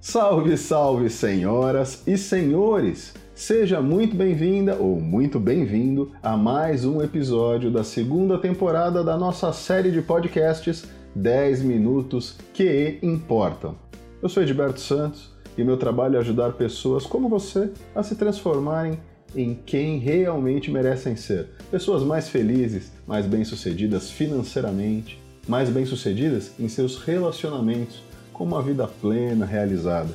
Salve, salve, senhoras e senhores! Seja muito bem-vinda ou muito bem-vindo a mais um episódio da segunda temporada da nossa série de podcasts 10 Minutos que Importam. Eu sou Edberto Santos e meu trabalho é ajudar pessoas como você a se transformarem em quem realmente merecem ser. Pessoas mais felizes, mais bem-sucedidas financeiramente, mais bem-sucedidas em seus relacionamentos, com uma vida plena, realizada.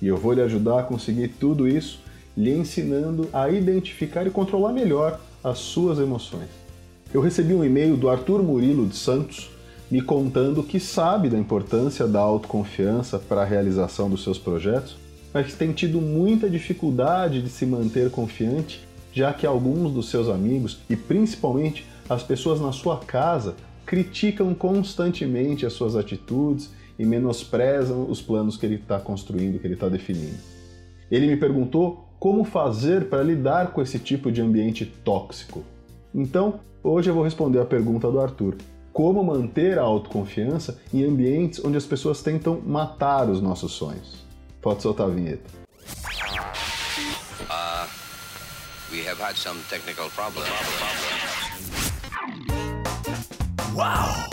E eu vou lhe ajudar a conseguir tudo isso, lhe ensinando a identificar e controlar melhor as suas emoções. Eu recebi um e-mail do Arthur Murilo de Santos me contando que sabe da importância da autoconfiança para a realização dos seus projetos, mas tem tido muita dificuldade de se manter confiante, já que alguns dos seus amigos e principalmente as pessoas na sua casa criticam constantemente as suas atitudes e menosprezam os planos que ele está construindo, que ele está definindo. Ele me perguntou como fazer para lidar com esse tipo de ambiente tóxico. Então, hoje eu vou responder a pergunta do Arthur como manter a autoconfiança em ambientes onde as pessoas tentam matar os nossos sonhos. Pode soltar a vinheta. Uh, we have had some technical problems. Wow!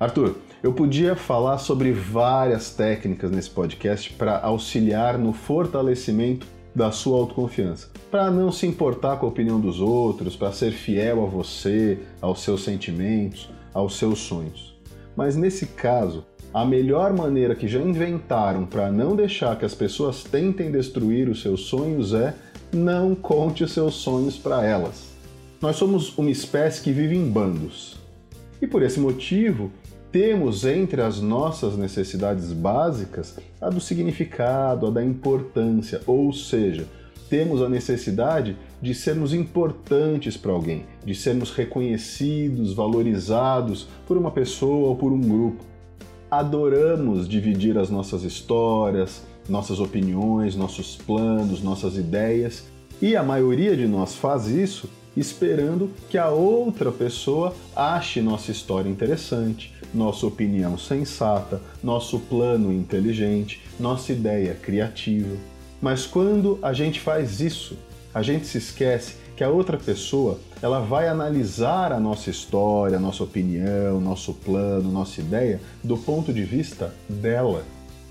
Arthur, eu podia falar sobre várias técnicas nesse podcast para auxiliar no fortalecimento da sua autoconfiança, para não se importar com a opinião dos outros, para ser fiel a você, aos seus sentimentos, aos seus sonhos. Mas nesse caso, a melhor maneira que já inventaram para não deixar que as pessoas tentem destruir os seus sonhos é não conte os seus sonhos para elas. Nós somos uma espécie que vive em bandos. E por esse motivo, temos entre as nossas necessidades básicas a do significado, a da importância, ou seja, temos a necessidade de sermos importantes para alguém, de sermos reconhecidos, valorizados por uma pessoa ou por um grupo. Adoramos dividir as nossas histórias, nossas opiniões, nossos planos, nossas ideias, e a maioria de nós faz isso esperando que a outra pessoa ache nossa história interessante, nossa opinião sensata, nosso plano inteligente, nossa ideia criativa. Mas quando a gente faz isso, a gente se esquece que a outra pessoa ela vai analisar a nossa história, a nossa opinião, nosso plano, nossa ideia do ponto de vista dela,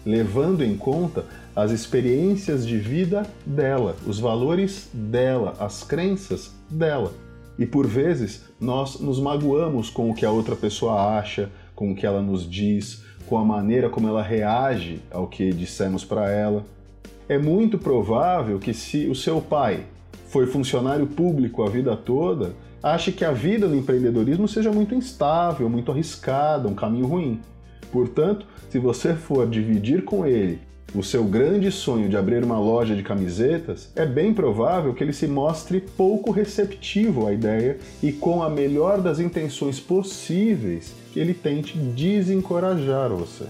levando em conta as experiências de vida dela, os valores dela, as crenças dela. E por vezes nós nos magoamos com o que a outra pessoa acha, com o que ela nos diz, com a maneira como ela reage ao que dissemos para ela. É muito provável que se o seu pai foi funcionário público a vida toda, ache que a vida no empreendedorismo seja muito instável, muito arriscada, um caminho ruim. Portanto, se você for dividir com ele o seu grande sonho de abrir uma loja de camisetas, é bem provável que ele se mostre pouco receptivo à ideia e com a melhor das intenções possíveis que ele tente desencorajar você.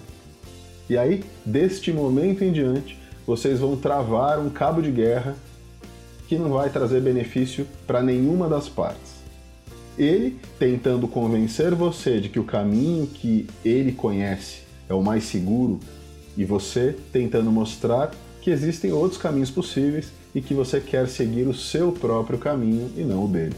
E aí, deste momento em diante, vocês vão travar um cabo de guerra que não vai trazer benefício para nenhuma das partes. Ele tentando convencer você de que o caminho que ele conhece é o mais seguro e você tentando mostrar que existem outros caminhos possíveis e que você quer seguir o seu próprio caminho e não o dele.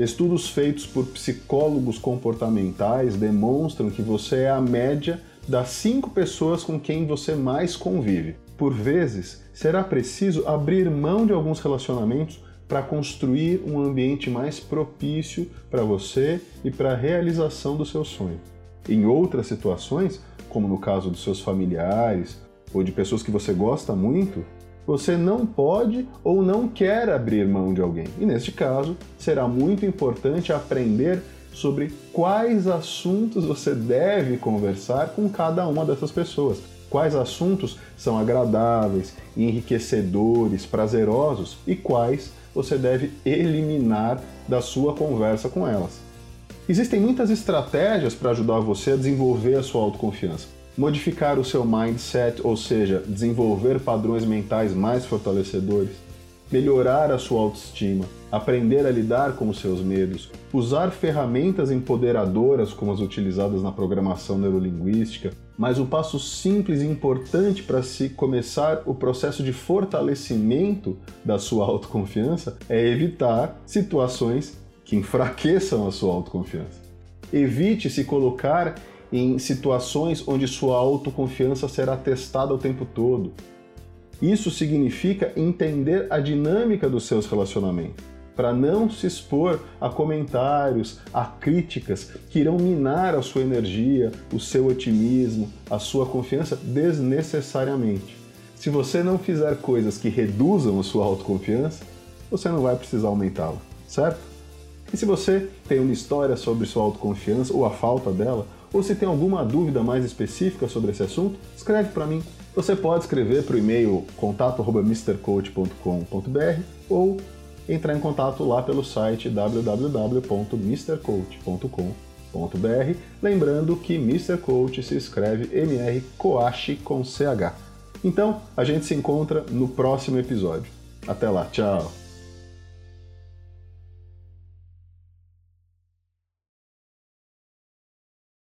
Estudos feitos por psicólogos comportamentais demonstram que você é a média das cinco pessoas com quem você mais convive. Por vezes, será preciso abrir mão de alguns relacionamentos para construir um ambiente mais propício para você e para a realização do seu sonho. Em outras situações, como no caso dos seus familiares ou de pessoas que você gosta muito, você não pode ou não quer abrir mão de alguém. E neste caso, será muito importante aprender sobre quais assuntos você deve conversar com cada uma dessas pessoas. Quais assuntos são agradáveis, enriquecedores, prazerosos e quais você deve eliminar da sua conversa com elas. Existem muitas estratégias para ajudar você a desenvolver a sua autoconfiança. Modificar o seu mindset, ou seja, desenvolver padrões mentais mais fortalecedores, melhorar a sua autoestima, aprender a lidar com os seus medos, usar ferramentas empoderadoras como as utilizadas na programação neurolinguística, mas o passo simples e importante para se começar o processo de fortalecimento da sua autoconfiança é evitar situações que enfraqueçam a sua autoconfiança. Evite se colocar em situações onde sua autoconfiança será testada o tempo todo. Isso significa entender a dinâmica dos seus relacionamentos, para não se expor a comentários, a críticas que irão minar a sua energia, o seu otimismo, a sua confiança desnecessariamente. Se você não fizer coisas que reduzam a sua autoconfiança, você não vai precisar aumentá-la, certo? E se você tem uma história sobre sua autoconfiança ou a falta dela, ou se tem alguma dúvida mais específica sobre esse assunto, escreve para mim. Você pode escrever para o e-mail contato@mrcoach.com.br ou entrar em contato lá pelo site www.mrcoach.com.br, lembrando que Mr. Coach se escreve MR Coach com CH. Então, a gente se encontra no próximo episódio. Até lá, tchau!